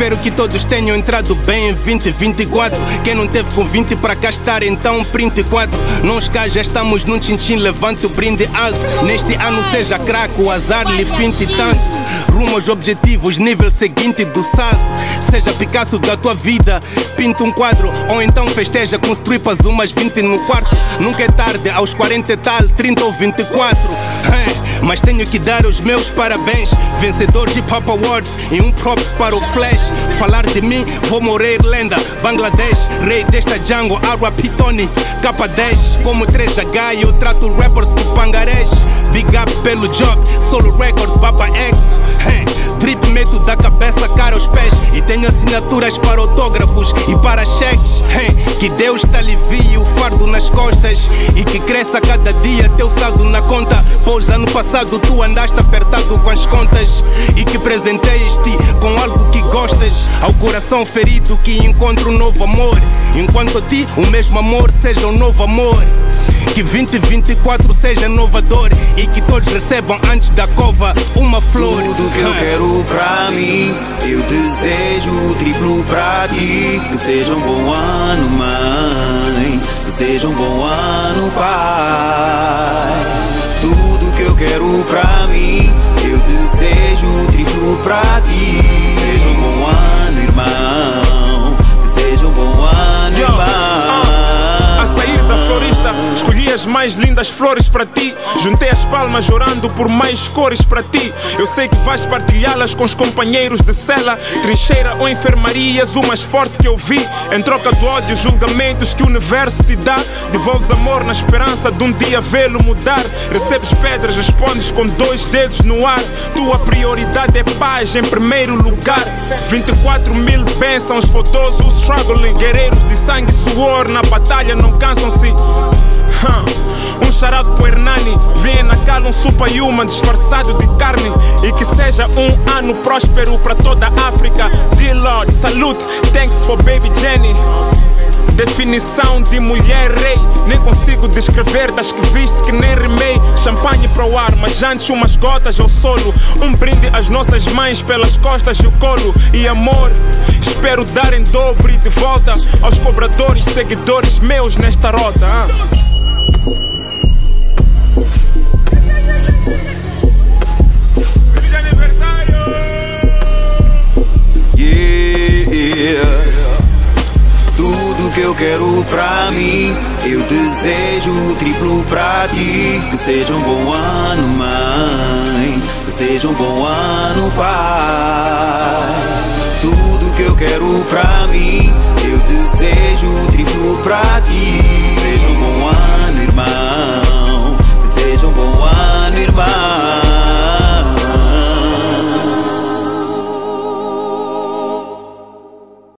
Espero que todos tenham entrado bem em 2024. Quem não teve com 20 para cá estar, então print 4. Não cá já estamos num chinchim, levante o brinde alto. Neste ano seja craque, o azar lhe pinte tanto. Rumo aos objetivos, nível seguinte do salto. Seja Picasso da tua vida, pinta um quadro. Ou então festeja com strippers umas 20 no quarto. Nunca é tarde, aos 40 e tal, 30 ou 24. Hey. Mas tenho que dar os meus parabéns. Vencedor de Pop Awards e um props para o Flash. Falar de mim, vou morrer lenda. Bangladesh, rei desta jungle, Arwa Pitoni. K10, como 3H, eu trato rappers do pangarés. Big up pelo job, solo records, Baba X. Hey, drip meto da cabeça, cara aos pés. E tenho assinaturas para autógrafos e para cheques. Hey, que Deus te alivie o fardo nas costas. E que cresça cada dia teu saldo na conta. Pois ano passado tu andaste apertado com as contas. E que presenteis-te com algo que gostas. Ao coração ferido que encontra um novo amor. Enquanto a ti o mesmo amor seja um novo amor. Que 2024 seja inovador e que todos recebam antes da cova uma flor. Tudo que eu quero pra mim, eu desejo triplo pra ti. Que seja um bom ano, mãe. Que seja um bom ano, pai. Pra ti. Mais lindas flores para ti. Juntei as palmas orando por mais cores para ti. Eu sei que vais partilhá-las com os companheiros de cela, trincheira ou enfermarias, o mais forte que eu vi. Em troca do ódio, julgamentos que o universo te dá. Devolves amor na esperança de um dia vê-lo mudar. Recebes pedras, respondes com dois dedos no ar. Tua prioridade é paz em primeiro lugar. 24 mil bênçãos, fotosos, struggling. Guerreiros de sangue e suor na batalha não cansam-se. Um charado pro Hernani, vem na cala um superhuman disfarçado de carne. E que seja um ano próspero para toda a África. D-Lord, salute, thanks for baby Jenny. Definição de mulher rei Nem consigo descrever das que viste que nem rimei Champanhe para o ar, mas antes umas gotas ao solo Um brinde às nossas mães pelas costas e o colo E amor, espero dar em dobro e de volta Aos cobradores, seguidores meus nesta rota ah. quero pra mim. Eu desejo o triplo pra ti. Que seja um bom ano, mãe. Que seja um bom ano, pai. Tudo que eu quero pra mim, eu desejo